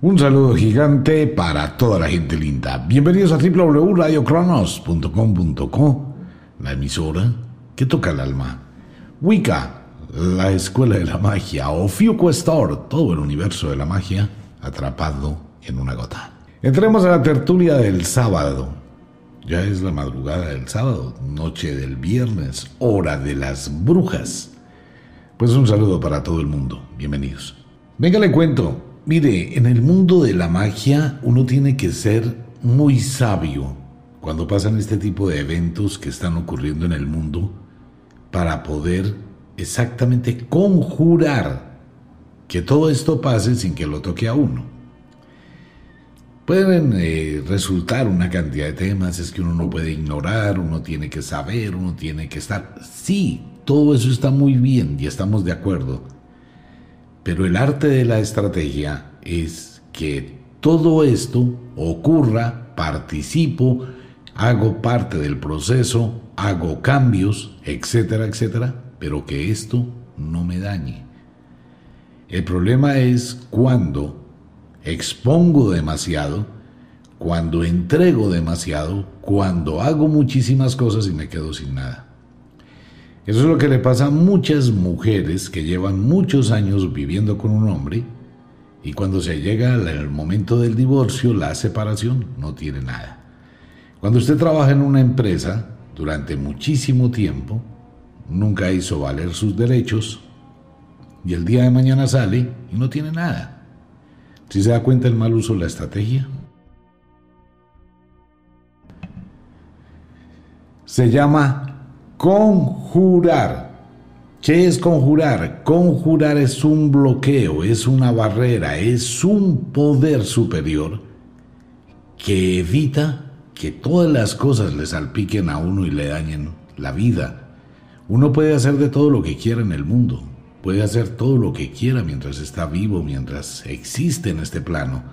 Un saludo gigante para toda la gente linda. Bienvenidos a www.radiocronos.com.co, la emisora que toca el alma. Wicca, la escuela de la magia. O Fiuquestor, todo el universo de la magia atrapado en una gota. Entremos a la tertulia del sábado. Ya es la madrugada del sábado, noche del viernes, hora de las brujas. Pues un saludo para todo el mundo. Bienvenidos. Venga, le cuento. Mire, en el mundo de la magia uno tiene que ser muy sabio cuando pasan este tipo de eventos que están ocurriendo en el mundo para poder exactamente conjurar que todo esto pase sin que lo toque a uno. Pueden eh, resultar una cantidad de temas, es que uno no puede ignorar, uno tiene que saber, uno tiene que estar... Sí, todo eso está muy bien y estamos de acuerdo pero el arte de la estrategia es que todo esto ocurra, participo, hago parte del proceso, hago cambios, etcétera, etcétera, pero que esto no me dañe. El problema es cuando expongo demasiado, cuando entrego demasiado, cuando hago muchísimas cosas y me quedo sin nada. Eso es lo que le pasa a muchas mujeres que llevan muchos años viviendo con un hombre y cuando se llega al momento del divorcio, la separación, no tiene nada. Cuando usted trabaja en una empresa durante muchísimo tiempo, nunca hizo valer sus derechos y el día de mañana sale y no tiene nada. Si se da cuenta el mal uso de la estrategia, se llama Conjurar. ¿Qué es conjurar? Conjurar es un bloqueo, es una barrera, es un poder superior que evita que todas las cosas le salpiquen a uno y le dañen la vida. Uno puede hacer de todo lo que quiera en el mundo, puede hacer todo lo que quiera mientras está vivo, mientras existe en este plano,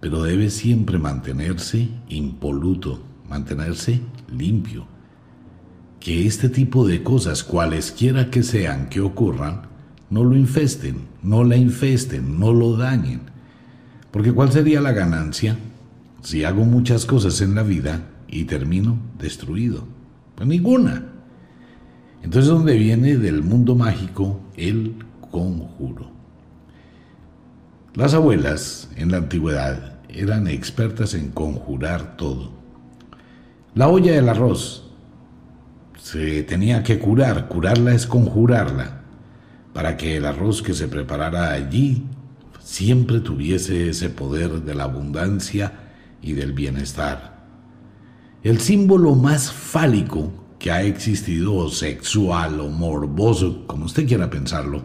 pero debe siempre mantenerse impoluto, mantenerse limpio que este tipo de cosas, cualesquiera que sean que ocurran, no lo infesten, no la infesten, no lo dañen. Porque ¿cuál sería la ganancia si hago muchas cosas en la vida y termino destruido? Pues ninguna. Entonces, ¿dónde viene del mundo mágico el conjuro? Las abuelas en la antigüedad eran expertas en conjurar todo. La olla del arroz se tenía que curar, curarla es conjurarla, para que el arroz que se preparara allí siempre tuviese ese poder de la abundancia y del bienestar. El símbolo más fálico que ha existido, o sexual, o morboso, como usted quiera pensarlo,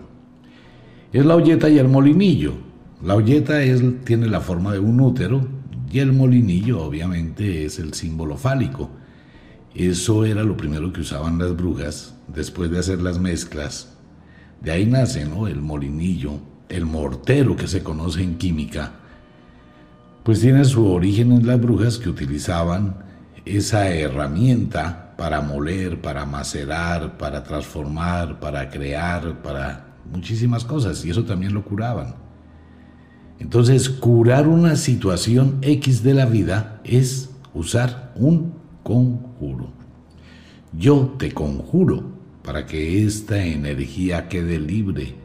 es la olleta y el molinillo. La olleta tiene la forma de un útero y el molinillo obviamente es el símbolo fálico. Eso era lo primero que usaban las brujas después de hacer las mezclas. De ahí nace el molinillo, el mortero que se conoce en química. Pues tiene su origen en las brujas que utilizaban esa herramienta para moler, para macerar, para transformar, para crear, para muchísimas cosas. Y eso también lo curaban. Entonces, curar una situación X de la vida es usar un conjuro. Yo te conjuro para que esta energía quede libre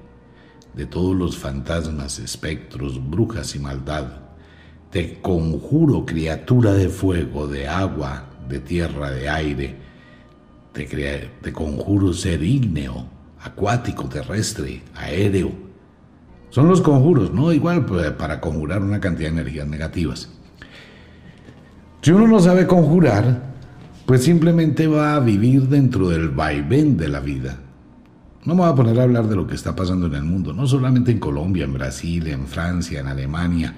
de todos los fantasmas, espectros, brujas y maldad. Te conjuro, criatura de fuego, de agua, de tierra, de aire. Te, conjuro ser ígneo, acuático, terrestre, aéreo. Son los conjuros, ¿no? Igual pues, para conjurar una cantidad de energías negativas. Si uno no sabe conjurar, pues simplemente va a vivir dentro del vaivén de la vida. No me voy a poner a hablar de lo que está pasando en el mundo, no solamente en Colombia, en Brasil, en Francia, en Alemania,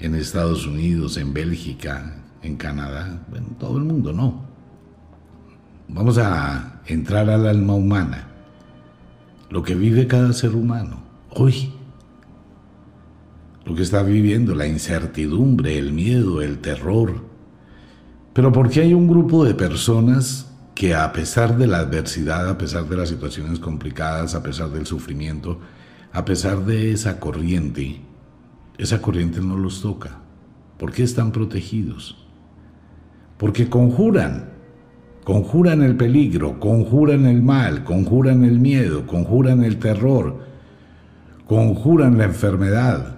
en Estados Unidos, en Bélgica, en Canadá, en todo el mundo, no. Vamos a entrar al alma humana, lo que vive cada ser humano hoy, lo que está viviendo, la incertidumbre, el miedo, el terror, pero porque hay un grupo de personas que a pesar de la adversidad, a pesar de las situaciones complicadas, a pesar del sufrimiento, a pesar de esa corriente, esa corriente no los toca. ¿Por qué están protegidos? Porque conjuran, conjuran el peligro, conjuran el mal, conjuran el miedo, conjuran el terror, conjuran la enfermedad.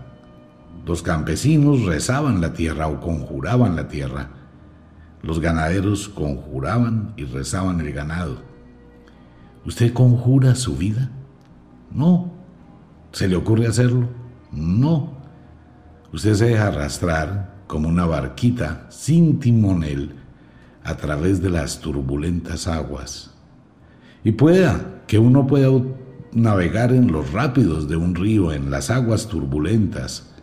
Los campesinos rezaban la tierra o conjuraban la tierra. Los ganaderos conjuraban y rezaban el ganado. ¿Usted conjura su vida? No. ¿Se le ocurre hacerlo? No. Usted se deja arrastrar como una barquita sin timonel a través de las turbulentas aguas. Y pueda que uno pueda navegar en los rápidos de un río, en las aguas turbulentas,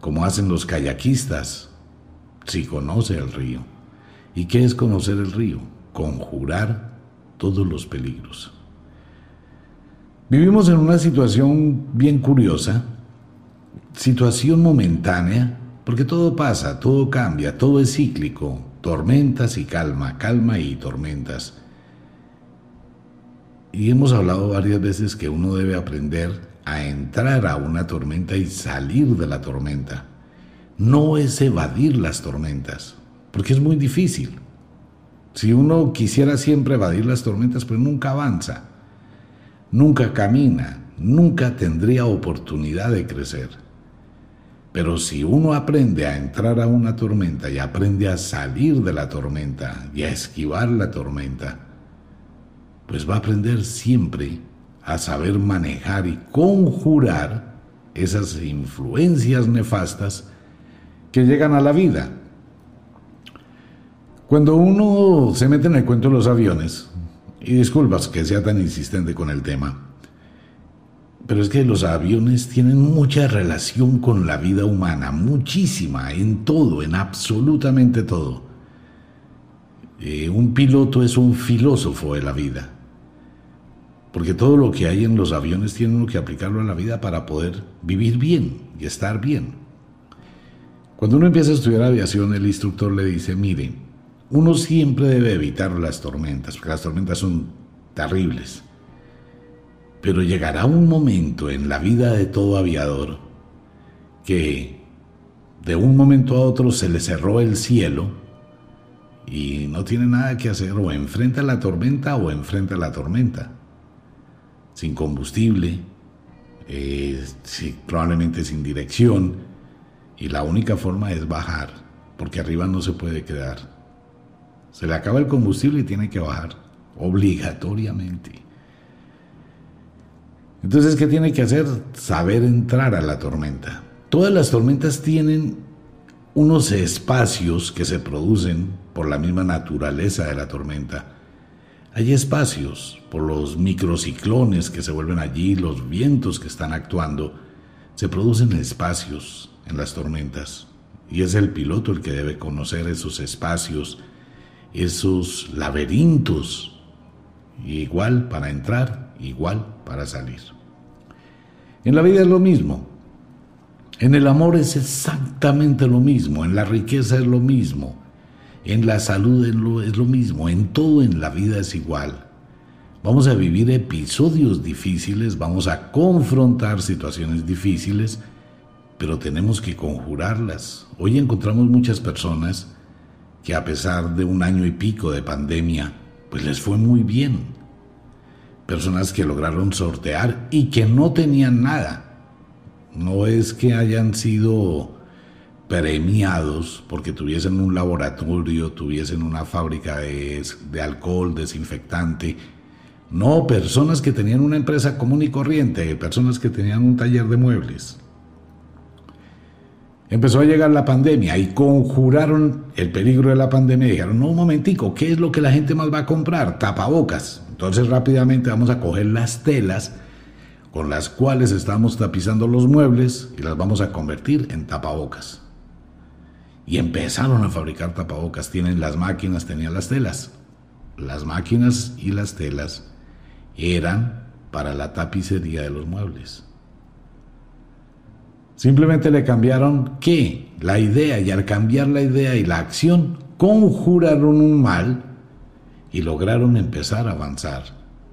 como hacen los kayakistas, si conoce el río. ¿Y qué es conocer el río? Conjurar todos los peligros. Vivimos en una situación bien curiosa, situación momentánea, porque todo pasa, todo cambia, todo es cíclico, tormentas y calma, calma y tormentas. Y hemos hablado varias veces que uno debe aprender a entrar a una tormenta y salir de la tormenta. No es evadir las tormentas, porque es muy difícil. Si uno quisiera siempre evadir las tormentas, pues nunca avanza, nunca camina, nunca tendría oportunidad de crecer. Pero si uno aprende a entrar a una tormenta y aprende a salir de la tormenta y a esquivar la tormenta, pues va a aprender siempre a saber manejar y conjurar esas influencias nefastas que llegan a la vida. Cuando uno se mete en el cuento de los aviones, y disculpas que sea tan insistente con el tema, pero es que los aviones tienen mucha relación con la vida humana, muchísima, en todo, en absolutamente todo. Eh, un piloto es un filósofo de la vida. Porque todo lo que hay en los aviones tiene uno que aplicarlo a la vida para poder vivir bien y estar bien. Cuando uno empieza a estudiar aviación, el instructor le dice, mire, uno siempre debe evitar las tormentas, porque las tormentas son terribles. Pero llegará un momento en la vida de todo aviador que de un momento a otro se le cerró el cielo y no tiene nada que hacer, o enfrenta la tormenta o enfrenta la tormenta sin combustible, eh, probablemente sin dirección, y la única forma es bajar, porque arriba no se puede quedar. Se le acaba el combustible y tiene que bajar, obligatoriamente. Entonces, ¿qué tiene que hacer? Saber entrar a la tormenta. Todas las tormentas tienen unos espacios que se producen por la misma naturaleza de la tormenta hay espacios por los microciclones que se vuelven allí, los vientos que están actuando. Se producen espacios en las tormentas y es el piloto el que debe conocer esos espacios, esos laberintos, igual para entrar, igual para salir. En la vida es lo mismo. En el amor es exactamente lo mismo, en la riqueza es lo mismo, en la salud es lo mismo, en todo en la vida es igual. Vamos a vivir episodios difíciles, vamos a confrontar situaciones difíciles, pero tenemos que conjurarlas. Hoy encontramos muchas personas que a pesar de un año y pico de pandemia, pues les fue muy bien. Personas que lograron sortear y que no tenían nada. No es que hayan sido premiados porque tuviesen un laboratorio, tuviesen una fábrica de, alcohol, desinfectante. No, personas que tenían una empresa común y corriente, personas que tenían un taller de muebles. Empezó a llegar la pandemia y conjuraron el peligro de la pandemia dijeron, no, un momentico, ¿qué es lo que la gente más va a comprar? Tapabocas. Entonces rápidamente vamos a coger las telas con las cuales estamos tapizando los muebles y las vamos a convertir en tapabocas y empezaron a fabricar tapabocas. Tienen las máquinas, tenían las telas. Las máquinas y las telas eran para la tapicería de los muebles. Simplemente le cambiaron qué? La idea y al cambiar la idea y la acción conjuraron un mal y lograron empezar a avanzar.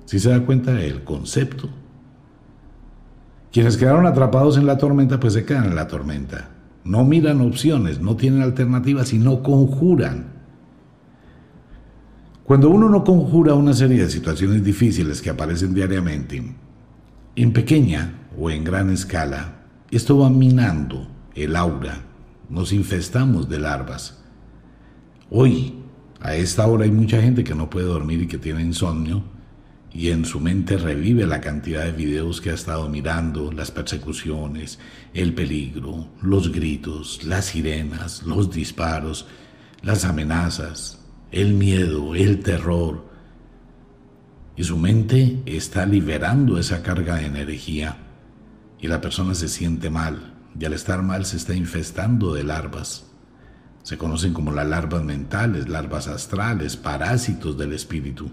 Si se da cuenta del concepto, Quienes quedaron atrapados en la tormenta, pues se quedan en la tormenta. No miran opciones, no tienen alternativas y no conjuran. Cuando uno no conjura una serie de situaciones difíciles que aparecen diariamente, en pequeña o en gran escala, esto va minando el aura, nos infestamos de larvas. Hoy, a esta hora hay mucha gente que no puede dormir y que tiene insomnio y en su mente revive la cantidad de videos que ha estado mirando, las persecuciones, el peligro, los gritos, las sirenas, los disparos, las amenazas, el miedo, el terror. Y su mente está liberando esa carga de energía y la persona se siente mal y al estar mal se está infestando de larvas. Se conocen como las larvas mentales, larvas astrales, parásitos del espíritu,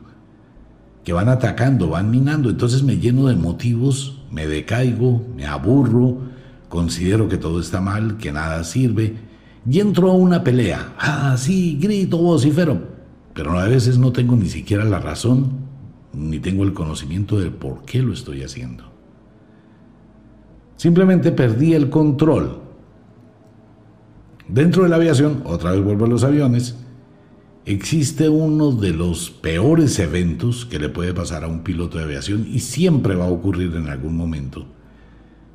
que van atacando, van minando. Entonces me lleno de motivos, me decaigo, me aburro, considero que todo está mal, que nada sirve, y entro a una pelea. Ah, sí, grito, vocifero, pero a veces no tengo ni siquiera la razón, ni tengo el conocimiento del por qué lo estoy haciendo. Simplemente perdí el control. Dentro de la aviación, otra vez vuelvo a los aviones, existe uno de los peores eventos que le puede pasar a un piloto de aviación y siempre va a ocurrir en algún momento.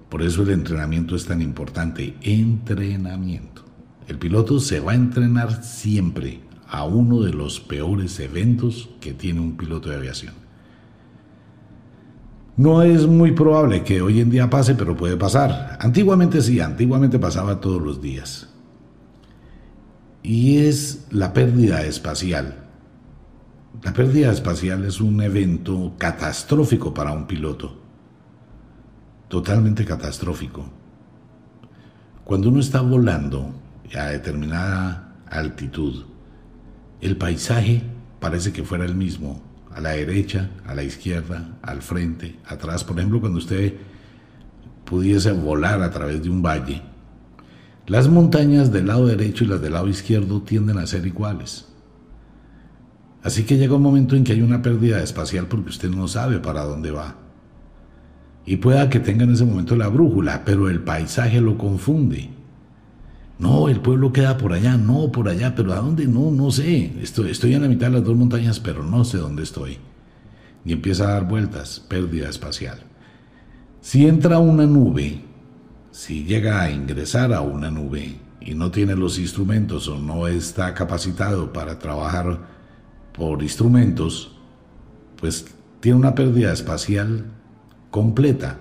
Por eso el entrenamiento es tan importante. Entrenamiento. El piloto se va a entrenar siempre a uno de los peores eventos que tiene un piloto de aviación. No es muy probable que hoy en día pase, pero puede pasar. Antiguamente sí, antiguamente pasaba todos los días. Y es la pérdida espacial. La pérdida espacial es un evento catastrófico para un piloto. Totalmente catastrófico. Cuando uno está volando a determinada altitud, el paisaje parece que fuera el mismo a la derecha, a la izquierda, al frente, atrás. Por ejemplo, cuando usted pudiese volar a través de un valle, las montañas del lado derecho y las del lado izquierdo tienden a ser iguales. Así que llega un momento en que hay una pérdida espacial porque usted no sabe para dónde va. Y pueda que tenga en ese momento la brújula, pero el paisaje lo confunde. No, el pueblo queda por allá, no, por allá, pero ¿a dónde? No, no sé. Estoy, en la mitad de las dos montañas, pero no sé dónde estoy. Y empieza a dar vueltas, pérdida espacial. Si entra una nube, si llega a ingresar a una nube y no tiene los instrumentos o no está capacitado para trabajar por instrumentos, pues tiene una pérdida espacial completa,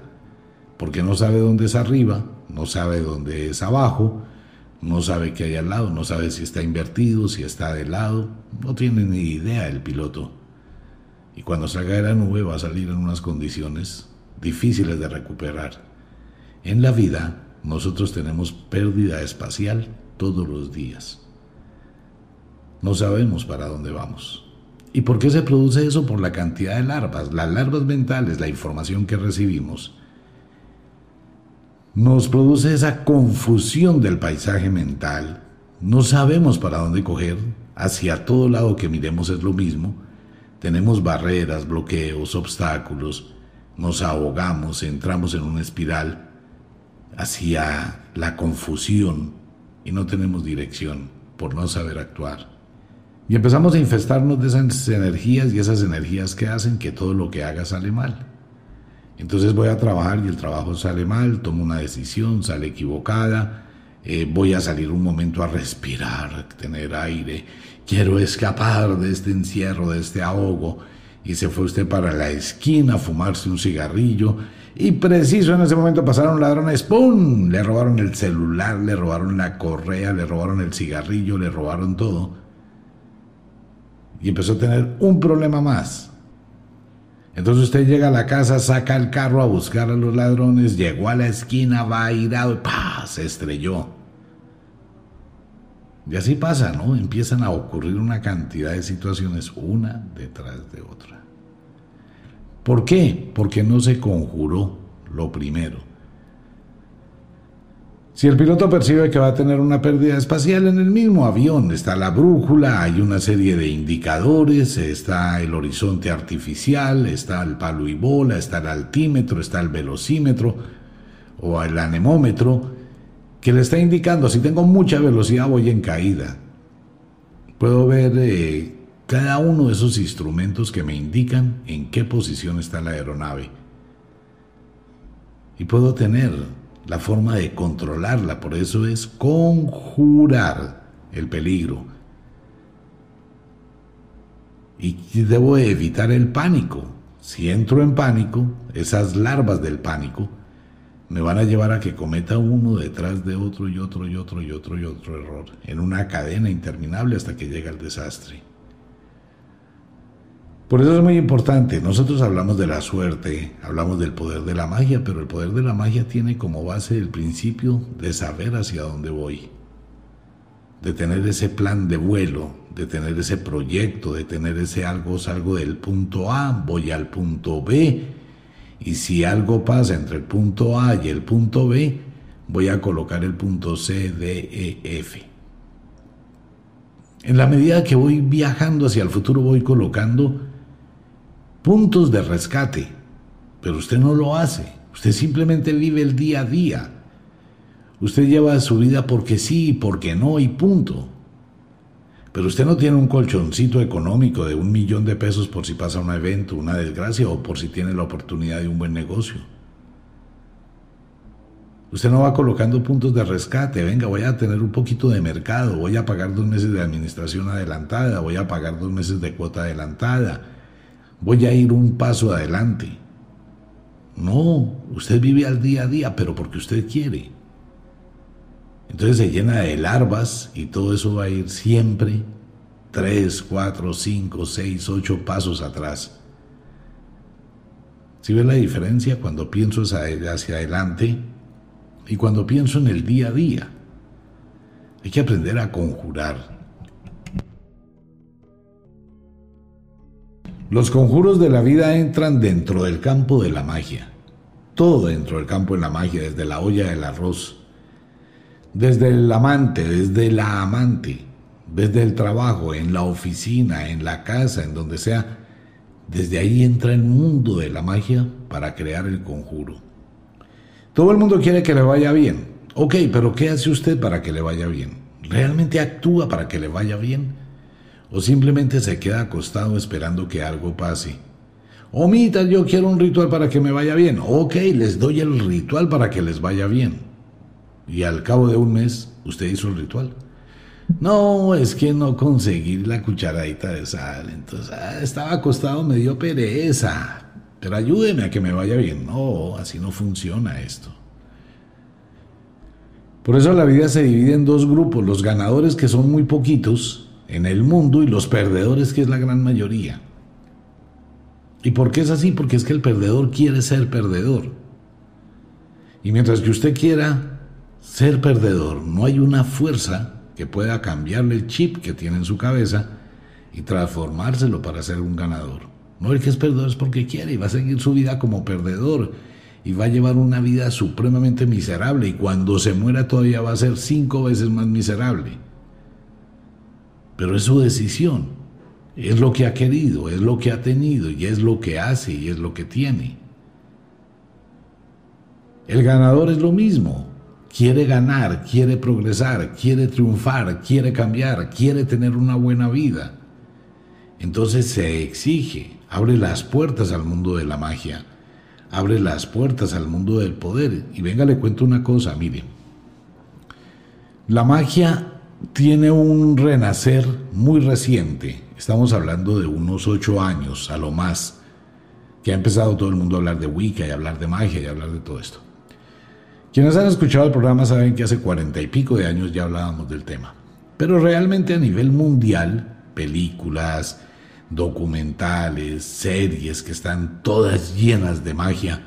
porque no sabe dónde es arriba, no sabe dónde es abajo, no sabe qué hay al lado, no sabe si está invertido, si está de lado, no tiene ni idea el piloto. Y cuando salga de la nube va a salir en unas condiciones difíciles de recuperar. En la vida nosotros tenemos pérdida espacial todos los días. No sabemos para dónde vamos. ¿Y por qué se produce eso? Por la cantidad de larvas, las larvas mentales, la información que recibimos nos produce esa confusión del paisaje mental. No sabemos para dónde coger, hacia todo lado que miremos es lo mismo. Tenemos barreras, bloqueos, obstáculos, nos ahogamos, entramos en una espiral hacia la confusión y no tenemos dirección por no saber actuar. Y empezamos a infestarnos de esas energías y esas energías que hacen que todo lo que haga sale mal. Entonces voy a trabajar y el trabajo sale mal, tomo una decisión, sale equivocada, eh, voy a salir un momento a respirar, tener aire, quiero escapar de este encierro, de este ahogo. Y se fue usted para la esquina a fumarse un cigarrillo y preciso en ese momento pasaron ladrones, ¡pum! Le robaron el celular, le robaron la correa, le robaron el cigarrillo, le robaron todo. Y empezó a tener un problema más. Entonces usted llega a la casa, saca el carro a buscar a los ladrones, llegó a la esquina, va irado y ¡pah! se estrelló. Y así pasa, ¿no? Empiezan a ocurrir una cantidad de situaciones una detrás de otra. ¿Por qué? Porque no se conjuró lo primero. Si el piloto percibe que va a tener una pérdida espacial en el mismo avión, está la brújula, hay una serie de indicadores, está el horizonte artificial, está el palo y bola, está el altímetro, está el velocímetro, o el anemómetro que le está indicando si tengo mucha velocidad voy en caída. Puedo ver eh, cada uno de esos instrumentos que me indican en qué posición está la aeronave. Y puedo tener la forma de controlarla, por eso es conjurar el peligro. Y debo evitar el pánico. Si entro en pánico, esas larvas del pánico me van a llevar a que cometa uno detrás de otro y otro y otro y otro y otro error, en una cadena interminable hasta que llega el desastre. Por eso es muy importante, nosotros hablamos de la suerte, hablamos del poder de la magia, pero el poder de la magia tiene como base el principio de saber hacia dónde voy, de tener ese plan de vuelo, de tener ese proyecto, de tener ese algo, salgo del punto A, voy al punto B, y si algo pasa entre el punto A y el punto B, voy a colocar el punto C, D, E, F. En la medida que voy viajando hacia el futuro, voy colocando puntos de rescate, pero usted no lo hace, usted simplemente vive el día a día. Usted lleva su vida porque sí, porque no y punto. Pero usted no tiene un colchoncito económico de un millón de pesos por si pasa un evento, una desgracia o por si tiene la oportunidad de un buen negocio. Usted no va colocando puntos de rescate, venga, voy a tener un poquito de mercado, voy a pagar dos meses de administración adelantada, voy a pagar dos meses de cuota adelantada, voy a ir un paso adelante. No, usted vive al día a día, pero porque usted quiere. Entonces se llena de larvas y todo eso va a ir siempre tres, cuatro, cinco, seis, ocho pasos atrás. Si ¿Sí ve la diferencia cuando pienso hacia adelante y cuando pienso en el día a día? Hay que aprender a conjurar. Los conjuros de la vida entran dentro del campo de la magia. Todo dentro del campo de la magia, desde la olla del arroz, desde el amante, desde la amante, desde el trabajo, en la oficina, en la casa, en donde sea. Desde ahí entra el mundo de la magia para crear el conjuro. Todo el mundo quiere que le vaya bien. Ok, pero ¿qué hace usted para que le vaya bien? ¿Realmente actúa para que le vaya bien? O simplemente se queda acostado esperando que algo pase. Omita, yo quiero un ritual para que me vaya bien. Ok, les doy el ritual para que les vaya bien. Y al cabo de un mes, usted hizo el ritual. No, es que no conseguí la cucharadita de sal. Entonces, ah, estaba acostado, me dio pereza. Pero ayúdeme a que me vaya bien. No, así no funciona esto. Por eso la vida se divide en dos grupos. Los ganadores que son muy poquitos en el mundo y los perdedores que es la gran mayoría. ¿Y por qué es así? Porque es que el perdedor quiere ser perdedor. Y mientras que usted quiera ser perdedor, no hay una fuerza que pueda cambiarle el chip que tiene en su cabeza y transformárselo para ser un ganador. No el que es perdedor es porque quiere y va a seguir su vida como perdedor y va a llevar una vida supremamente miserable y cuando se muera todavía va a ser cinco veces más miserable pero es su decisión. Es lo que ha querido, es lo que ha tenido y es lo que hace y es lo que tiene. El ganador es lo mismo. Quiere ganar, quiere progresar, quiere triunfar, quiere cambiar, quiere tener una buena vida. Entonces se exige, abre las puertas al mundo de la magia, abre las puertas al mundo del poder. Y venga, le cuento una cosa, mire. La magia tiene un renacer muy reciente. Estamos hablando de unos ocho años a lo más, que ha empezado todo el mundo a hablar de Wicca y hablar de magia y hablar de todo esto. Quienes han escuchado el programa saben que hace cuarenta y pico de años ya hablábamos del tema. Pero realmente a nivel mundial, películas, documentales, series que están todas llenas de magia,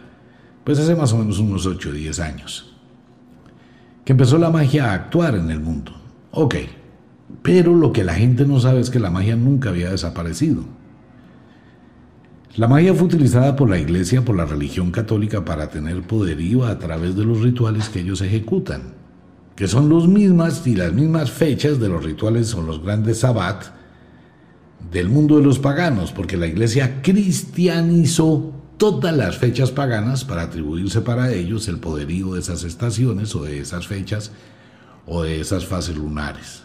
pues hace más o menos unos 8 o 10 años, que empezó la magia a actuar en el mundo. Ok, pero lo que la gente no sabe es que la magia nunca había desaparecido. La magia fue utilizada por la iglesia, por la religión católica para tener poderío a través de los rituales que ellos ejecutan, que son los mismas y las mismas fechas de los rituales o los grandes sabbat del mundo de los paganos, porque la iglesia cristianizó todas las fechas paganas para atribuirse para ellos el poderío de esas estaciones o de esas fechas o de esas fases lunares.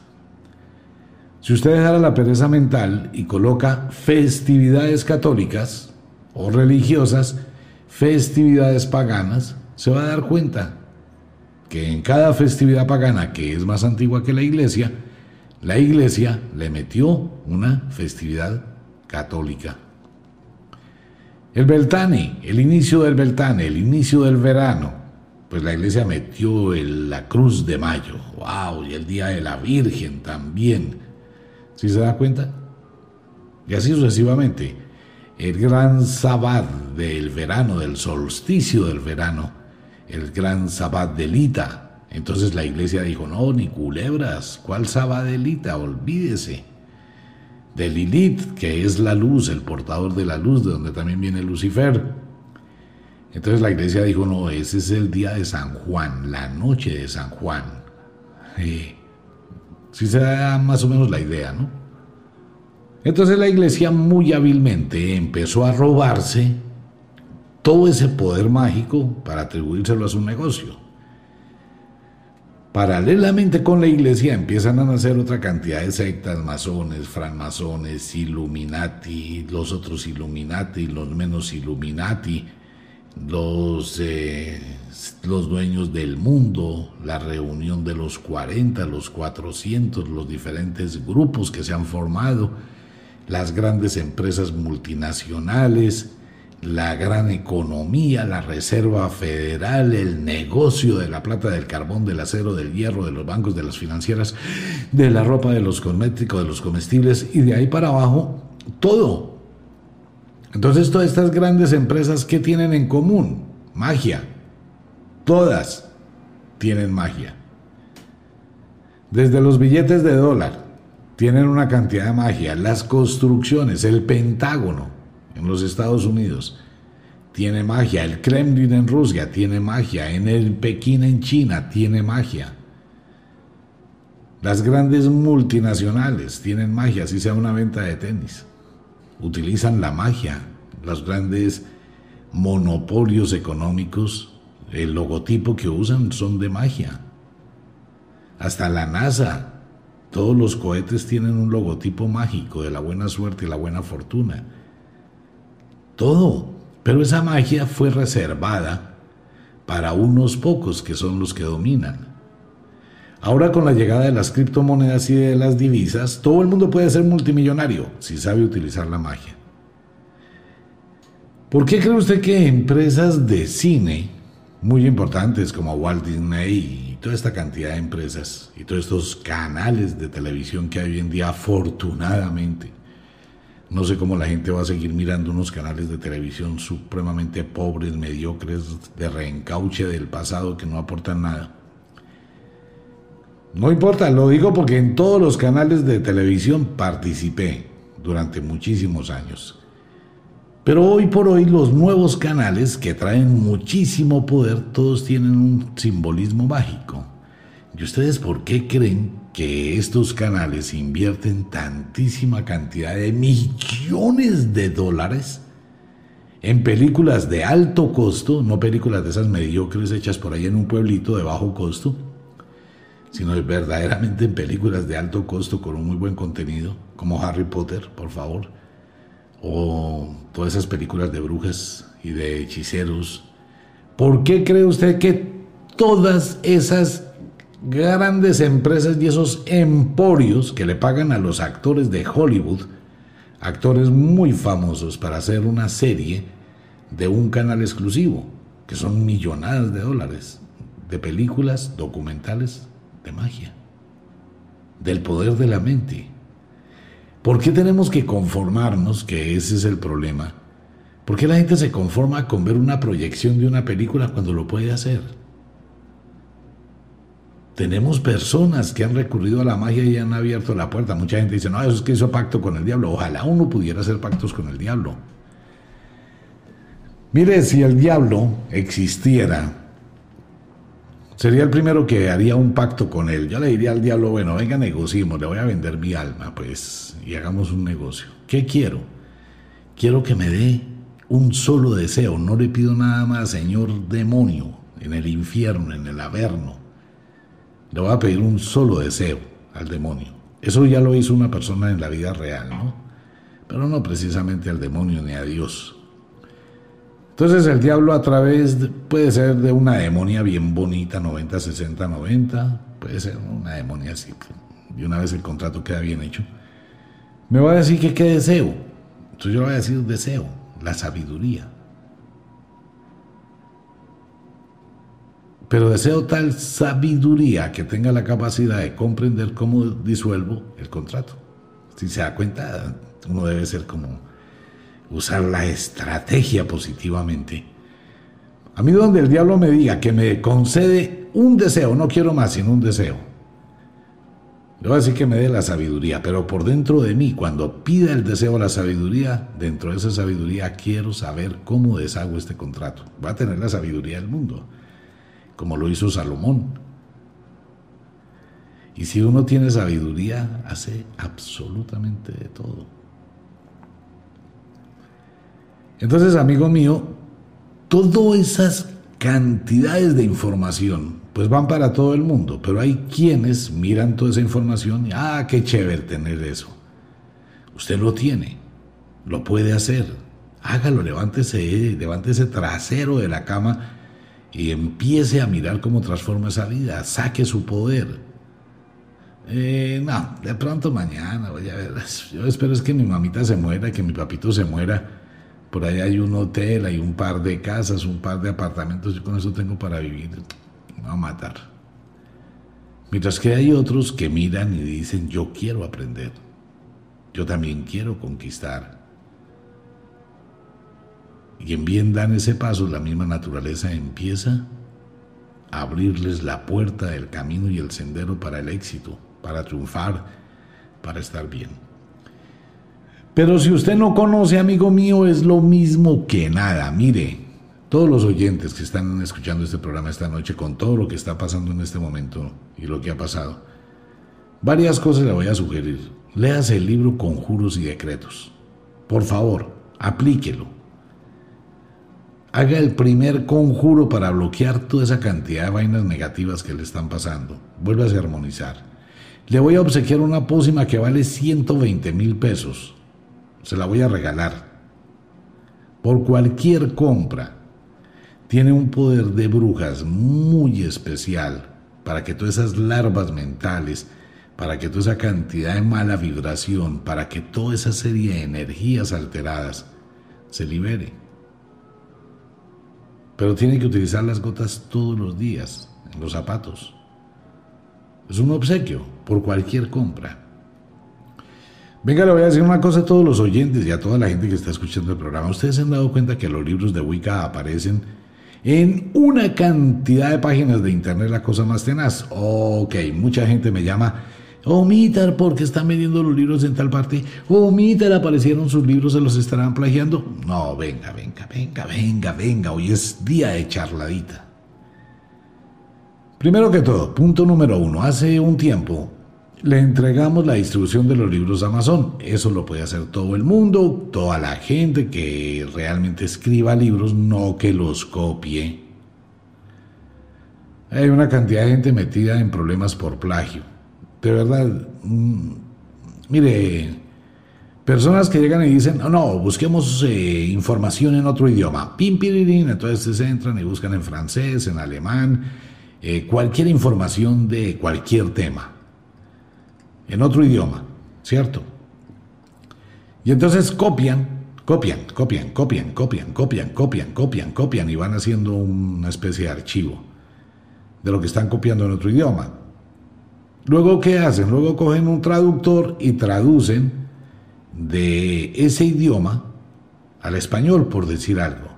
Si usted dejara la pereza mental y coloca festividades católicas o religiosas, festividades paganas, se va a dar cuenta que en cada festividad pagana que es más antigua que la iglesia, la iglesia le metió una festividad católica. El Beltane, el inicio del Beltane, el inicio del verano, pues la iglesia metió la cruz de mayo, wow, y el día de la Virgen también. ¿Sí se da cuenta? Y así sucesivamente. El gran sabbat del verano, del solsticio del verano, el gran sabbat de Lita. Entonces la iglesia dijo, no, ni culebras, ¿cuál sabbat de Lita? Olvídese de Lilith, que es la luz, el portador de la luz, de donde también viene Lucifer. Entonces la iglesia dijo, no, ese es el día de San Juan, la noche de San Juan. Sí, sí se da más o menos la idea, ¿no? Entonces la iglesia muy hábilmente empezó a robarse todo ese poder mágico para atribuírselo a su negocio. Paralelamente con la iglesia empiezan a nacer otra cantidad de sectas, masones, francmasones, Illuminati, los otros Illuminati, los menos Illuminati, los, eh, los dueños del mundo, la reunión de los 40, los 400, los diferentes grupos que se han formado, las grandes empresas multinacionales, la gran economía, la Reserva Federal, el negocio de la plata, del carbón, del acero, del hierro, de los bancos, de las financieras, de la ropa, de los cosméticos, de los comestibles y de ahí para abajo, todo. Entonces todas estas grandes empresas, ¿qué tienen en común? Magia. Todas tienen magia. Desde los billetes de dólar tienen una cantidad de magia. Las construcciones, el Pentágono, en los Estados Unidos tiene magia, el Kremlin en Rusia tiene magia, en el Pekín en China tiene magia. Las grandes multinacionales tienen magia, si sea una venta de tenis. Utilizan la magia. Los grandes monopolios económicos, el logotipo que usan son de magia. Hasta la NASA, todos los cohetes tienen un logotipo mágico de la buena suerte y la buena fortuna todo. Pero esa magia fue reservada para unos pocos que son los que dominan. Ahora con la llegada de las criptomonedas y de las divisas, todo el mundo puede ser multimillonario si sabe utilizar la magia. ¿Por qué cree usted que empresas de cine muy importantes como Walt Disney y toda esta cantidad de empresas y todos estos canales de televisión que hay hoy en día, afortunadamente, no sé cómo la gente va a seguir mirando unos canales de televisión supremamente pobres, mediocres, de reencauche del pasado que no aportan nada. No importa, lo digo porque en todos los canales de televisión participé durante muchísimos años. Pero hoy por hoy los nuevos canales que traen muchísimo poder, todos tienen un simbolismo mágico. ¿Y ustedes por qué creen que estos canales invierten tantísima cantidad de millones de dólares en películas de alto costo, no películas de esas mediocres hechas por ahí en un pueblito de bajo costo, sino verdaderamente en películas de alto costo con un muy buen contenido, como Harry Potter, por favor, o todas esas películas de brujas y de hechiceros. ¿Por qué cree usted que todas esas grandes empresas y esos emporios que le pagan a los actores de Hollywood, actores muy famosos para hacer una serie de un canal exclusivo, que son millonadas de dólares, de películas documentales de magia, del poder de la mente. ¿Por qué tenemos que conformarnos que ese es el problema? ¿Por qué la gente se conforma con ver una proyección de una película cuando lo puede hacer? Tenemos personas que han recurrido a la magia y han abierto la puerta. Mucha gente dice, no, eso es que hizo pacto con el diablo. Ojalá uno pudiera hacer pactos con el diablo. Mire, si el diablo existiera, sería el primero que haría un pacto con él. Yo le diría al diablo, bueno, venga, negociemos, le voy a vender mi alma, pues, y hagamos un negocio. ¿Qué quiero? Quiero que me dé un solo deseo, no le pido nada más, Señor demonio, en el infierno, en el averno. Le voy a pedir un solo deseo al demonio. Eso ya lo hizo una persona en la vida real, ¿no? Pero no precisamente al demonio ni a Dios. Entonces el diablo a través, puede ser de una demonia bien bonita, 90, 60, 90, puede ser una demonia así, y una vez el contrato queda bien hecho, me va a decir que qué deseo. Entonces yo le voy a decir deseo, la sabiduría. Pero deseo tal sabiduría que tenga la capacidad de comprender cómo disuelvo el contrato. Si se da cuenta, uno debe ser como usar la estrategia positivamente. A mí donde el diablo me diga que me concede un deseo, no quiero más sino un deseo. Le voy a decir que me dé la sabiduría, pero por dentro de mí, cuando pida el deseo la sabiduría, dentro de esa sabiduría quiero saber cómo deshago este contrato. Va a tener la sabiduría del mundo como lo hizo Salomón. Y si uno tiene sabiduría, hace absolutamente de todo. Entonces, amigo mío, todas esas cantidades de información, pues van para todo el mundo, pero hay quienes miran toda esa información y, ah, qué chévere tener eso. Usted lo tiene, lo puede hacer, hágalo, levántese, levántese trasero de la cama y empiece a mirar cómo transforma esa vida, saque su poder. Eh, no, de pronto mañana, voy a ver. Yo espero es que mi mamita se muera, que mi papito se muera. Por ahí hay un hotel, hay un par de casas, un par de apartamentos, yo con eso tengo para vivir. Me va a matar. Mientras que hay otros que miran y dicen, yo quiero aprender. Yo también quiero conquistar. Y en bien dan ese paso, la misma naturaleza empieza a abrirles la puerta, el camino y el sendero para el éxito, para triunfar, para estar bien. Pero si usted no conoce, amigo mío, es lo mismo que nada. Mire, todos los oyentes que están escuchando este programa esta noche, con todo lo que está pasando en este momento y lo que ha pasado, varias cosas le voy a sugerir. Léase el libro Conjuros y Decretos. Por favor, aplíquelo haga el primer conjuro para bloquear toda esa cantidad de vainas negativas que le están pasando. Vuelve a armonizar. Le voy a obsequiar una pócima que vale 120 mil pesos. Se la voy a regalar. Por cualquier compra. Tiene un poder de brujas muy especial para que todas esas larvas mentales, para que toda esa cantidad de mala vibración, para que toda esa serie de energías alteradas se libere pero tiene que utilizar las gotas todos los días en los zapatos. Es un obsequio por cualquier compra. Venga, le voy a decir una cosa a todos los oyentes y a toda la gente que está escuchando el programa. Ustedes se han dado cuenta que los libros de Wicca aparecen en una cantidad de páginas de internet, la cosa más tenaz. Ok, mucha gente me llama Omitar porque están vendiendo los libros en tal parte. Omitar aparecieron sus libros, se los estarán plagiando. No, venga, venga, venga, venga, venga. Hoy es día de charladita. Primero que todo, punto número uno. Hace un tiempo le entregamos la distribución de los libros a Amazon. Eso lo puede hacer todo el mundo, toda la gente que realmente escriba libros, no que los copie. Hay una cantidad de gente metida en problemas por plagio de verdad, mm, mire, personas que llegan y dicen, no, busquemos eh, información en otro idioma, pim, pirirín, entonces se entran y buscan en francés, en alemán, eh, cualquier información de cualquier tema, en otro idioma, ¿cierto? Y entonces copian, copian, copian, copian, copian, copian, copian, copian, copian y van haciendo una especie de archivo de lo que están copiando en otro idioma. Luego, ¿qué hacen? Luego cogen un traductor y traducen de ese idioma al español, por decir algo.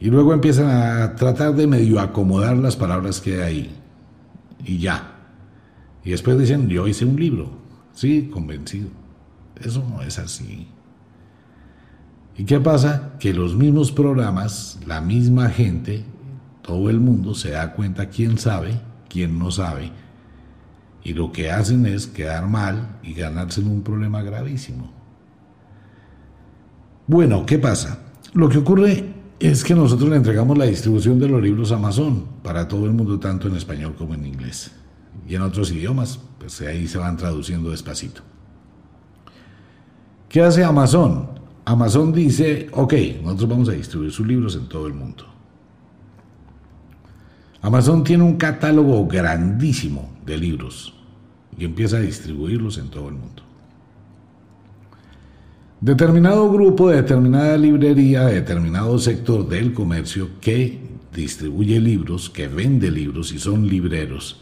Y luego empiezan a tratar de medio acomodar las palabras que hay ahí. Y ya. Y después dicen, yo hice un libro. Sí, convencido. Eso no es así. ¿Y qué pasa? Que los mismos programas, la misma gente, todo el mundo se da cuenta quién sabe, quién no sabe, y lo que hacen es quedar mal y ganarse en un problema gravísimo. Bueno, ¿qué pasa? Lo que ocurre es que nosotros le entregamos la distribución de los libros a Amazon para todo el mundo, tanto en español como en inglés. Y en otros idiomas, pues ahí se van traduciendo despacito. ¿Qué hace Amazon? Amazon dice, ok, nosotros vamos a distribuir sus libros en todo el mundo. Amazon tiene un catálogo grandísimo de libros y empieza a distribuirlos en todo el mundo. Determinado grupo, determinada librería, determinado sector del comercio que distribuye libros, que vende libros y son libreros.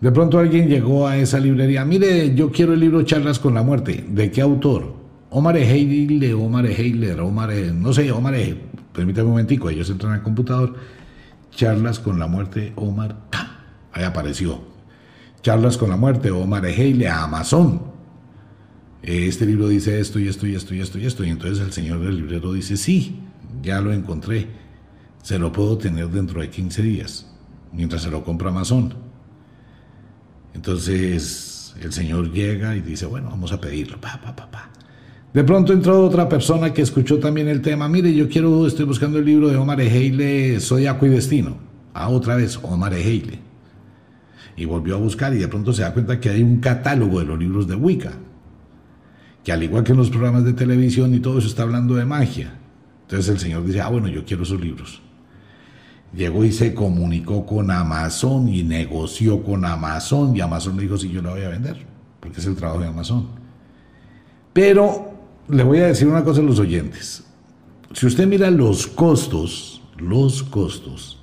De pronto alguien llegó a esa librería, mire, yo quiero el libro Charlas con la Muerte. ¿De qué autor? Omar Heile, Omar Heiler, Omar, no sé, Omar, permítame un momentico, ellos entran al computador, Charlas con la Muerte, Omar, ahí apareció. Charlas con la Muerte, Omar Heile, Amazon este libro dice esto y esto y esto y esto y esto. Y entonces el señor del librero dice, sí, ya lo encontré. Se lo puedo tener dentro de 15 días, mientras se lo compra Amazon. Entonces el señor llega y dice, bueno, vamos a pedirlo. Pa, pa, pa, pa. De pronto entró otra persona que escuchó también el tema. Mire, yo quiero, estoy buscando el libro de Omar Ejeile, Zodiaco y Destino. Ah, otra vez, Omar Ejeile. Y volvió a buscar y de pronto se da cuenta que hay un catálogo de los libros de Wicca que al igual que en los programas de televisión y todo eso está hablando de magia. Entonces el Señor dice, ah, bueno, yo quiero esos libros. Llegó y se comunicó con Amazon y negoció con Amazon y Amazon le dijo, sí, yo la voy a vender, porque es el trabajo de Amazon. Pero le voy a decir una cosa a los oyentes. Si usted mira los costos, los costos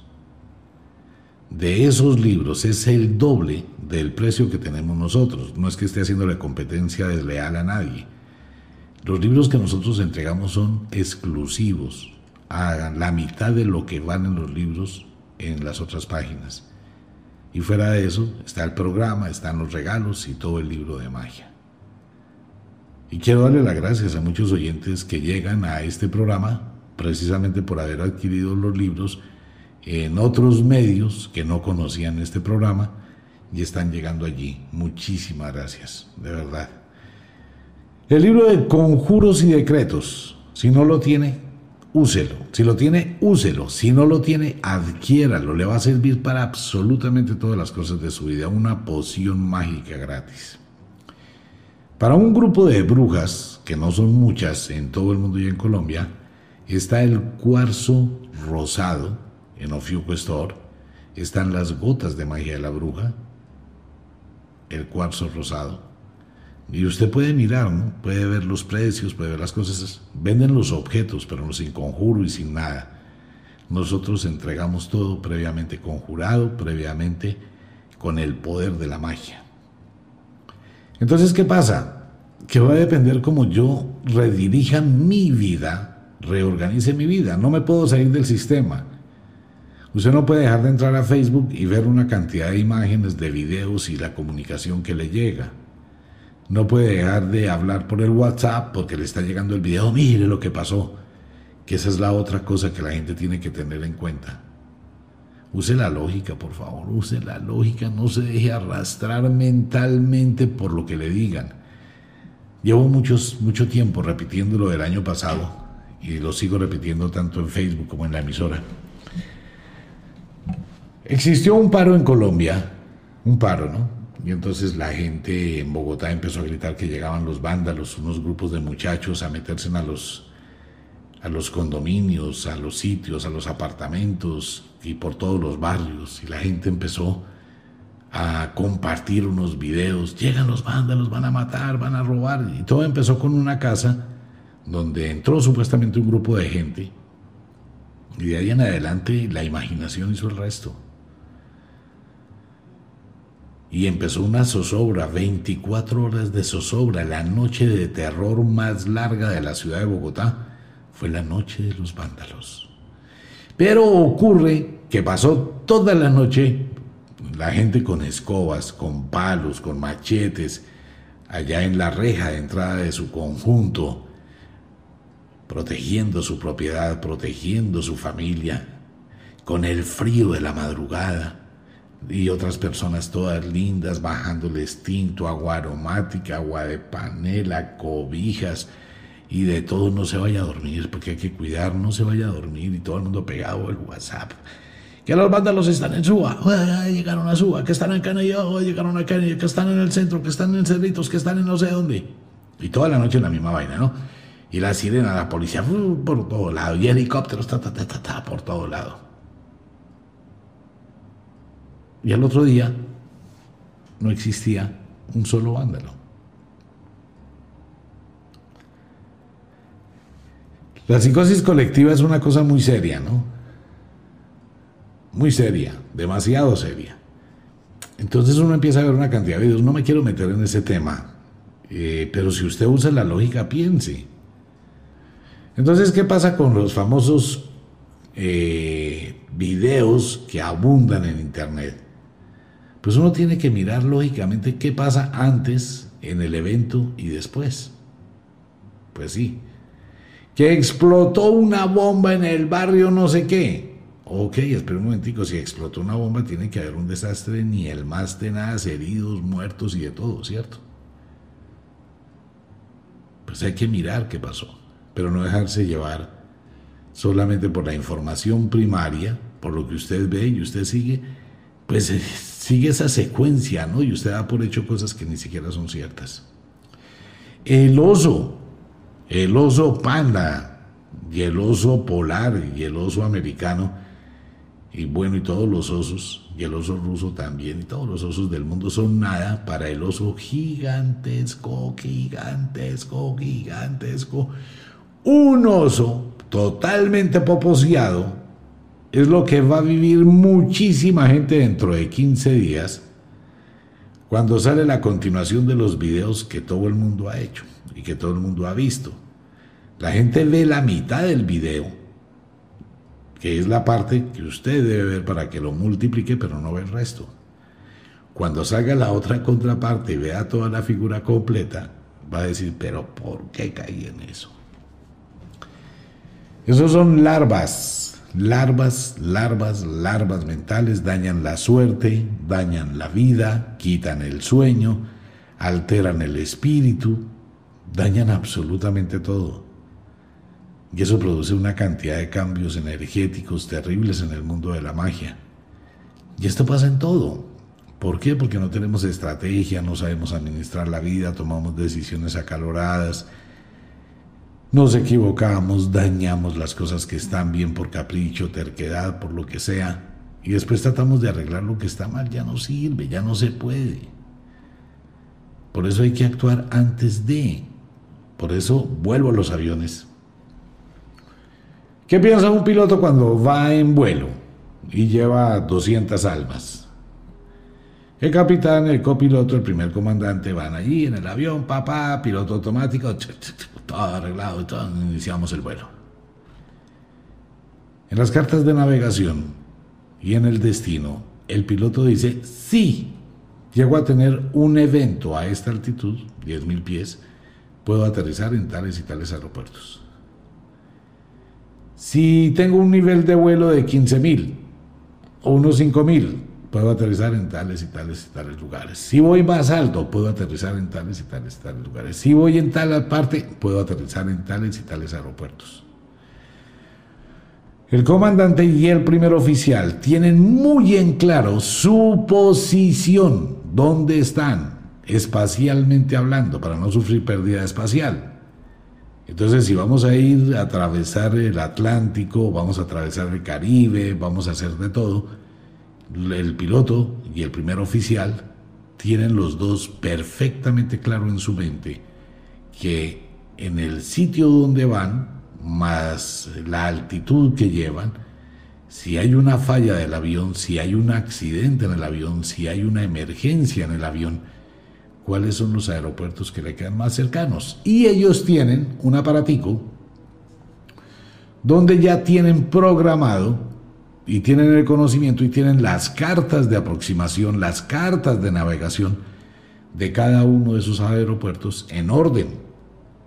de esos libros es el doble del precio que tenemos nosotros. No es que esté haciéndole competencia desleal a nadie. Los libros que nosotros entregamos son exclusivos, a la mitad de lo que valen los libros en las otras páginas. Y fuera de eso está el programa, están los regalos y todo el libro de magia. Y quiero darle las gracias a muchos oyentes que llegan a este programa precisamente por haber adquirido los libros en otros medios que no conocían este programa y están llegando allí. Muchísimas gracias, de verdad. El libro de conjuros y decretos, si no lo tiene, úselo. Si lo tiene, úselo. Si no lo tiene, adquiéralo. Le va a servir para absolutamente todas las cosas de su vida. Una poción mágica gratis. Para un grupo de brujas, que no son muchas en todo el mundo y en Colombia, está el cuarzo rosado en Ofiuco Store, están las gotas de magia de la bruja, el cuarzo rosado. Y usted puede mirar, ¿no? puede ver los precios, puede ver las cosas. Venden los objetos, pero no sin conjuro y sin nada. Nosotros entregamos todo previamente conjurado, previamente con el poder de la magia. Entonces, ¿qué pasa? Que va a depender cómo yo redirija mi vida, reorganice mi vida. No me puedo salir del sistema. Usted no puede dejar de entrar a Facebook y ver una cantidad de imágenes, de videos y la comunicación que le llega. No puede dejar de hablar por el WhatsApp porque le está llegando el video, mire lo que pasó. Que esa es la otra cosa que la gente tiene que tener en cuenta. Use la lógica, por favor, use la lógica, no se deje arrastrar mentalmente por lo que le digan. Llevo muchos, mucho tiempo repitiendo lo del año pasado y lo sigo repitiendo tanto en Facebook como en la emisora. Existió un paro en Colombia, un paro, ¿no? Y entonces la gente en Bogotá empezó a gritar que llegaban los vándalos, unos grupos de muchachos a meterse a los, a los condominios, a los sitios, a los apartamentos y por todos los barrios. Y la gente empezó a compartir unos videos. Llegan los vándalos, van a matar, van a robar. Y todo empezó con una casa donde entró supuestamente un grupo de gente. Y de ahí en adelante la imaginación hizo el resto y empezó una zozobra, 24 horas de zozobra, la noche de terror más larga de la ciudad de Bogotá fue la noche de los vándalos. Pero ocurre que pasó toda la noche la gente con escobas, con palos, con machetes, allá en la reja de entrada de su conjunto, protegiendo su propiedad, protegiendo su familia, con el frío de la madrugada y otras personas todas lindas bajándoles tinto, agua aromática, agua de panela, cobijas y de todo no se vaya a dormir, porque hay que cuidar, no se vaya a dormir y todo el mundo pegado el WhatsApp. Que los vándalos están en Suba, llegaron a Suba, que están en Canello, llegaron a Canello, que están en el centro, que están en Cerritos, que están en no sé dónde. Y toda la noche la misma vaina, ¿no? Y la sirena, la policía, por todo lado, y helicópteros, ta, ta, ta, ta, por todo lado. Y al otro día no existía un solo vándalo. La psicosis colectiva es una cosa muy seria, ¿no? Muy seria, demasiado seria. Entonces uno empieza a ver una cantidad de videos. No me quiero meter en ese tema, eh, pero si usted usa la lógica, piense. Entonces, ¿qué pasa con los famosos eh, videos que abundan en Internet? Pues uno tiene que mirar lógicamente qué pasa antes en el evento y después. Pues sí. Que explotó una bomba en el barrio no sé qué. Ok, espera un momentico, si explotó una bomba tiene que haber un desastre, ni el más tenaz, heridos, muertos y de todo, ¿cierto? Pues hay que mirar qué pasó, pero no dejarse llevar solamente por la información primaria, por lo que usted ve y usted sigue, pues sigue esa secuencia, ¿no? Y usted da por hecho cosas que ni siquiera son ciertas. El oso, el oso panda, y el oso polar, y el oso americano, y bueno, y todos los osos, y el oso ruso también, y todos los osos del mundo son nada para el oso gigantesco, gigantesco, gigantesco. Un oso totalmente poposeado es lo que va a vivir muchísima gente dentro de 15 días cuando sale la continuación de los videos que todo el mundo ha hecho y que todo el mundo ha visto. La gente ve la mitad del video, que es la parte que usted debe ver para que lo multiplique, pero no ve el resto. Cuando salga la otra contraparte y vea toda la figura completa, va a decir, pero ¿por qué caí en eso? Esos son larvas Larvas, larvas, larvas mentales dañan la suerte, dañan la vida, quitan el sueño, alteran el espíritu, dañan absolutamente todo. Y eso produce una cantidad de cambios energéticos terribles en el mundo de la magia. Y esto pasa en todo. ¿Por qué? Porque no tenemos estrategia, no sabemos administrar la vida, tomamos decisiones acaloradas, nos equivocamos, dañamos las cosas que están bien por capricho, terquedad, por lo que sea, y después tratamos de arreglar lo que está mal, ya no sirve, ya no se puede. Por eso hay que actuar antes de. Por eso vuelvo a los aviones. ¿Qué piensa un piloto cuando va en vuelo y lleva 200 almas? El capitán, el copiloto, el primer comandante van allí en el avión, papá, piloto automático, todo arreglado todo, iniciamos el vuelo. En las cartas de navegación y en el destino, el piloto dice, sí, llego a tener un evento a esta altitud, 10.000 pies, puedo aterrizar en tales y tales aeropuertos. Si tengo un nivel de vuelo de 15.000 o unos 5.000, puedo aterrizar en tales y tales y tales lugares. Si voy más alto, puedo aterrizar en tales y tales y tales lugares. Si voy en tal parte, puedo aterrizar en tales y tales aeropuertos. El comandante y el primer oficial tienen muy en claro su posición, dónde están, espacialmente hablando, para no sufrir pérdida espacial. Entonces, si vamos a ir a atravesar el Atlántico, vamos a atravesar el Caribe, vamos a hacer de todo, el piloto y el primer oficial tienen los dos perfectamente claro en su mente que en el sitio donde van, más la altitud que llevan, si hay una falla del avión, si hay un accidente en el avión, si hay una emergencia en el avión, cuáles son los aeropuertos que le quedan más cercanos. Y ellos tienen un aparatico donde ya tienen programado y tienen el conocimiento y tienen las cartas de aproximación, las cartas de navegación de cada uno de esos aeropuertos en orden.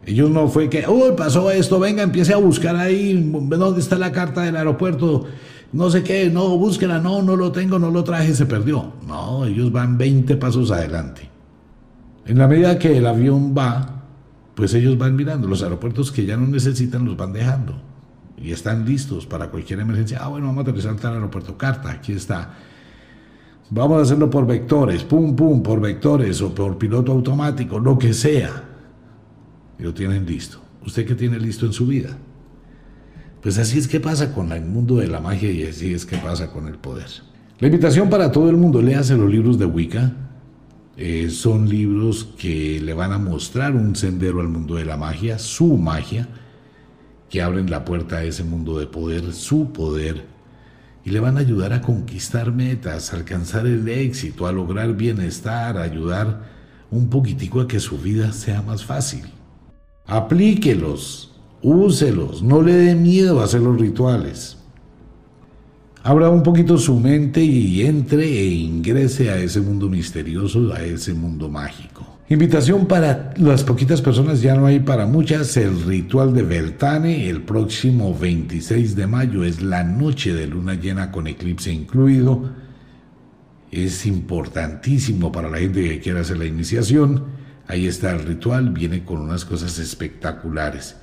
Ellos no fue que, uy, pasó esto, venga, empiece a buscar ahí, ¿dónde está la carta del aeropuerto? No sé qué, no, búsquela, no, no lo tengo, no lo traje, se perdió. No, ellos van 20 pasos adelante. En la medida que el avión va, pues ellos van mirando. Los aeropuertos que ya no necesitan los van dejando y están listos para cualquier emergencia. Ah, bueno, vamos a aterrizar al aeropuerto. Carta, aquí está. Vamos a hacerlo por vectores, pum, pum, por vectores o por piloto automático, lo que sea. Y lo tienen listo. ¿Usted qué tiene listo en su vida? Pues así es que pasa con el mundo de la magia y así es que pasa con el poder. La invitación para todo el mundo, léase los libros de Wicca. Eh, son libros que le van a mostrar un sendero al mundo de la magia, su magia, que abren la puerta a ese mundo de poder, su poder y le van a ayudar a conquistar metas, a alcanzar el éxito, a lograr bienestar, a ayudar un poquitico a que su vida sea más fácil. Aplíquelos, úselos, no le dé miedo a hacer los rituales. Abra un poquito su mente y entre e ingrese a ese mundo misterioso, a ese mundo mágico. Invitación para las poquitas personas, ya no hay para muchas, el ritual de Beltane el próximo 26 de mayo es la noche de luna llena con eclipse incluido. Es importantísimo para la gente que quiera hacer la iniciación. Ahí está el ritual, viene con unas cosas espectaculares.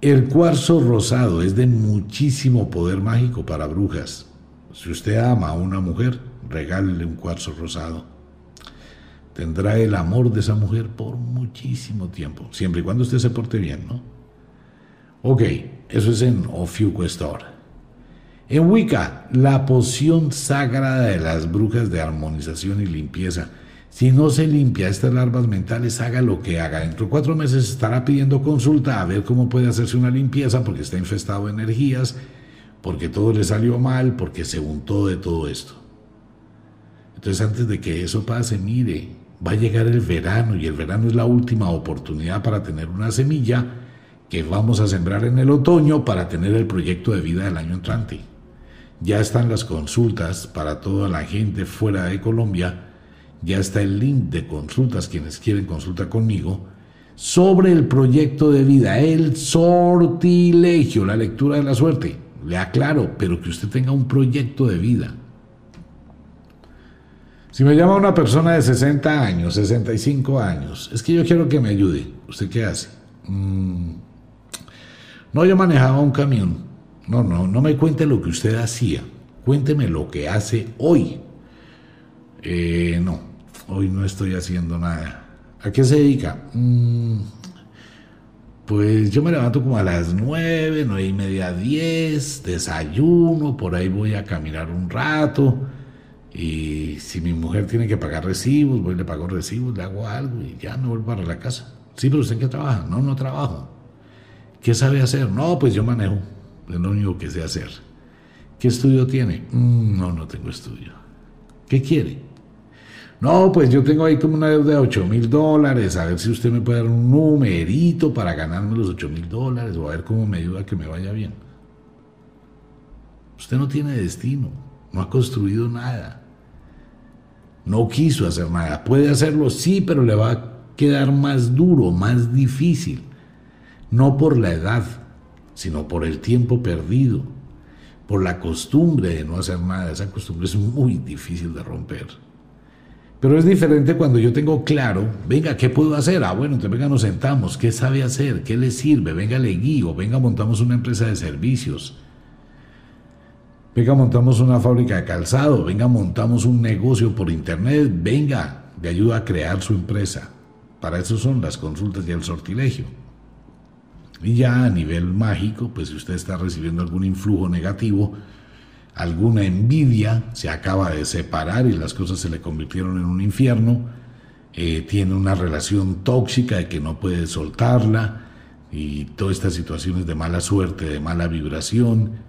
El cuarzo rosado es de muchísimo poder mágico para brujas. Si usted ama a una mujer, regálele un cuarzo rosado tendrá el amor de esa mujer por muchísimo tiempo, siempre y cuando usted se porte bien, ¿no? Ok, eso es en Ofiuquestor. En Wicca, la poción sagrada de las brujas de armonización y limpieza. Si no se limpia estas larvas mentales, haga lo que haga. Dentro de cuatro meses estará pidiendo consulta a ver cómo puede hacerse una limpieza porque está infestado de energías, porque todo le salió mal, porque se untó de todo esto. Entonces antes de que eso pase, mire, va a llegar el verano y el verano es la última oportunidad para tener una semilla que vamos a sembrar en el otoño para tener el proyecto de vida del año entrante. Ya están las consultas para toda la gente fuera de Colombia, ya está el link de consultas, quienes quieren consulta conmigo, sobre el proyecto de vida, el sortilegio, la lectura de la suerte. Le aclaro, pero que usted tenga un proyecto de vida si me llama una persona de 60 años, 65 años, es que yo quiero que me ayude. ¿Usted qué hace? Mm, no, yo manejaba un camión. No, no, no me cuente lo que usted hacía. Cuénteme lo que hace hoy. Eh, no, hoy no estoy haciendo nada. ¿A qué se dedica? Mm, pues yo me levanto como a las 9, 9 y media, 10, desayuno, por ahí voy a caminar un rato y si mi mujer tiene que pagar recibos, voy, le pago recibos, le hago algo y ya me vuelvo para la casa. Sí, pero usted en qué trabaja? No, no trabajo. ¿Qué sabe hacer? No, pues yo manejo. Es lo único que sé hacer. ¿Qué estudio tiene? Mm, no, no tengo estudio. ¿Qué quiere? No, pues yo tengo ahí como una deuda de 8 mil dólares. A ver si usted me puede dar un numerito para ganarme los 8 mil dólares o a ver cómo me ayuda a que me vaya bien. Usted no tiene destino, no ha construido nada. No quiso hacer nada. Puede hacerlo, sí, pero le va a quedar más duro, más difícil. No por la edad, sino por el tiempo perdido, por la costumbre de no hacer nada. Esa costumbre es muy difícil de romper. Pero es diferente cuando yo tengo claro, venga, ¿qué puedo hacer? Ah, bueno, entonces venga, nos sentamos, ¿qué sabe hacer? ¿Qué le sirve? Venga, le guío, venga, montamos una empresa de servicios Venga, montamos una fábrica de calzado, venga, montamos un negocio por internet, venga, le ayuda a crear su empresa. Para eso son las consultas y el sortilegio. Y ya a nivel mágico, pues si usted está recibiendo algún influjo negativo, alguna envidia, se acaba de separar y las cosas se le convirtieron en un infierno, eh, tiene una relación tóxica de que no puede soltarla y todas estas situaciones de mala suerte, de mala vibración,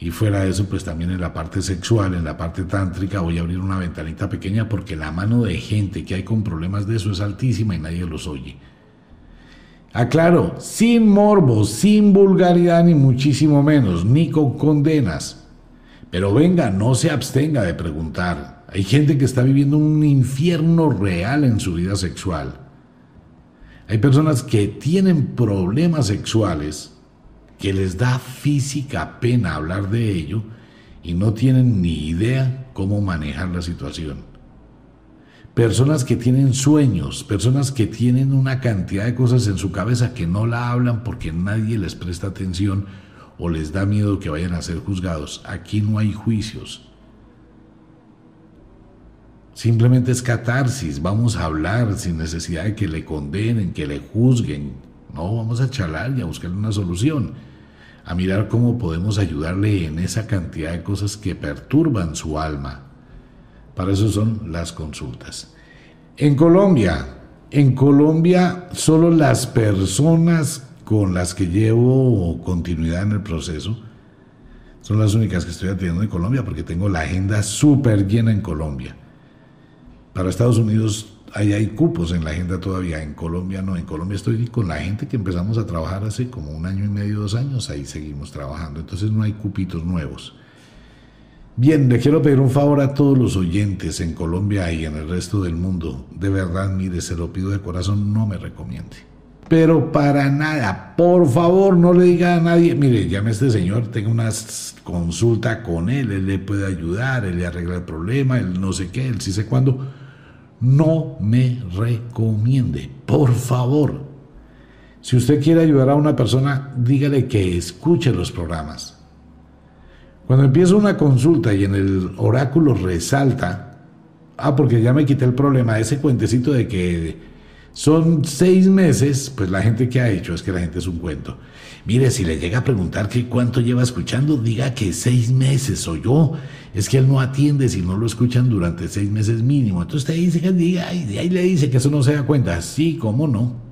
y fuera de eso, pues también en la parte sexual, en la parte tántrica, voy a abrir una ventanita pequeña porque la mano de gente que hay con problemas de eso es altísima y nadie los oye. Aclaro, sin morbo, sin vulgaridad ni muchísimo menos, ni con condenas. Pero venga, no se abstenga de preguntar. Hay gente que está viviendo un infierno real en su vida sexual. Hay personas que tienen problemas sexuales que les da física pena hablar de ello y no tienen ni idea cómo manejar la situación. personas que tienen sueños, personas que tienen una cantidad de cosas en su cabeza que no la hablan porque nadie les presta atención o les da miedo que vayan a ser juzgados. Aquí no hay juicios. Simplemente es catarsis, vamos a hablar sin necesidad de que le condenen, que le juzguen. No, vamos a charlar y a buscar una solución, a mirar cómo podemos ayudarle en esa cantidad de cosas que perturban su alma. Para eso son las consultas. En Colombia, en Colombia solo las personas con las que llevo continuidad en el proceso son las únicas que estoy atendiendo en Colombia porque tengo la agenda súper llena en Colombia. Para Estados Unidos ahí hay cupos en la agenda todavía, en Colombia no, en Colombia estoy con la gente que empezamos a trabajar hace como un año y medio, dos años, ahí seguimos trabajando, entonces no hay cupitos nuevos. Bien, le quiero pedir un favor a todos los oyentes en Colombia y en el resto del mundo. De verdad, mire, se lo pido de corazón, no me recomiende. Pero para nada, por favor, no le diga a nadie, mire, llame a este señor, tenga una consulta con él, él le puede ayudar, él le arregla el problema, él no sé qué, él sí sé cuándo. No me recomiende, por favor. Si usted quiere ayudar a una persona, dígale que escuche los programas cuando empieza una consulta y en el oráculo resalta, ah, porque ya me quité el problema, ese cuentecito de que son seis meses, pues la gente que ha hecho es que la gente es un cuento. Mire, si le llega a preguntar que cuánto lleva escuchando, diga que seis meses o yo. Es que él no atiende si no lo escuchan durante seis meses mínimo. Entonces usted dice que diga, y ahí le dice que eso no se da cuenta. Sí, cómo no.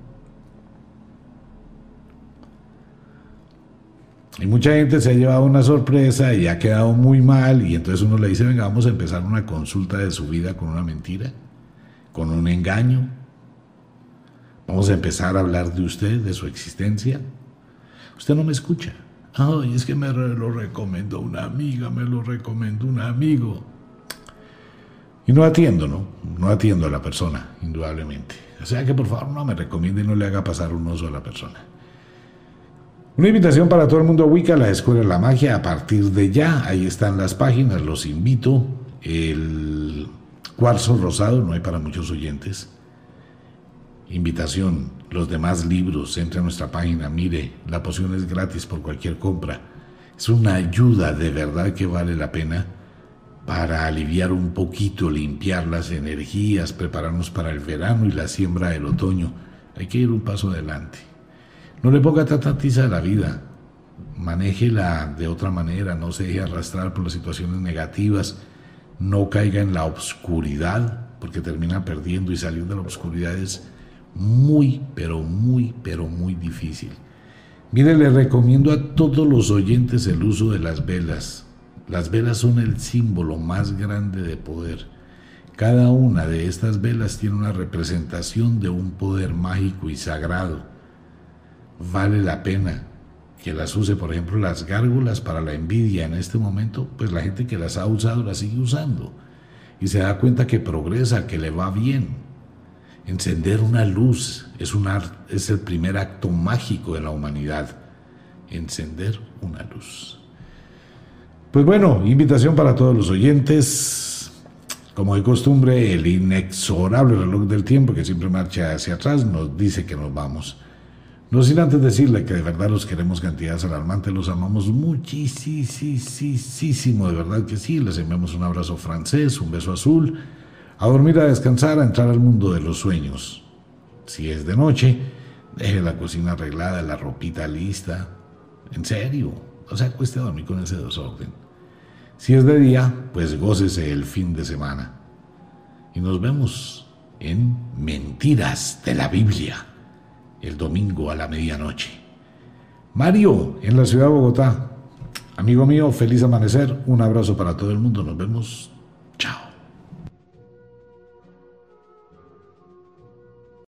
Y mucha gente se ha llevado una sorpresa y ha quedado muy mal y entonces uno le dice, venga, vamos a empezar una consulta de su vida con una mentira, con un engaño. Vamos a empezar a hablar de usted, de su existencia. Usted no me escucha. Ay, es que me lo recomendó una amiga, me lo recomendó un amigo. Y no atiendo, ¿no? No atiendo a la persona, indudablemente. O sea que por favor no me recomiende y no le haga pasar un oso a la persona. Una invitación para todo el mundo Wicca, la Escuela de la Magia, a partir de ya. Ahí están las páginas, los invito. El cuarzo rosado, no hay para muchos oyentes. Invitación, los demás libros, entre a nuestra página, mire, la poción es gratis por cualquier compra. Es una ayuda de verdad que vale la pena para aliviar un poquito, limpiar las energías, prepararnos para el verano y la siembra del otoño. Hay que ir un paso adelante. No le ponga tanta tiza a la vida. Manéjela de otra manera, no se deje arrastrar por las situaciones negativas, no caiga en la obscuridad, porque termina perdiendo y salir de la obscuridad es muy, pero muy, pero muy difícil. Mire, le recomiendo a todos los oyentes el uso de las velas. Las velas son el símbolo más grande de poder. Cada una de estas velas tiene una representación de un poder mágico y sagrado vale la pena que las use, por ejemplo, las gárgolas para la envidia en este momento, pues la gente que las ha usado las sigue usando y se da cuenta que progresa, que le va bien. Encender una luz es, un es el primer acto mágico de la humanidad. Encender una luz. Pues bueno, invitación para todos los oyentes. Como de costumbre, el inexorable reloj del tiempo que siempre marcha hacia atrás nos dice que nos vamos. No sin antes decirle que de verdad los queremos cantidades alarmantes, los amamos muchísimo, de verdad que sí. Les enviamos un abrazo francés, un beso azul. A dormir, a descansar, a entrar al mundo de los sueños. Si es de noche, deje la cocina arreglada, la ropita lista. En serio, o sea, cueste dormir con ese desorden. Si es de día, pues gócese el fin de semana. Y nos vemos en Mentiras de la Biblia el domingo a la medianoche. Mario, en la ciudad de Bogotá. Amigo mío, feliz amanecer. Un abrazo para todo el mundo. Nos vemos. Chao.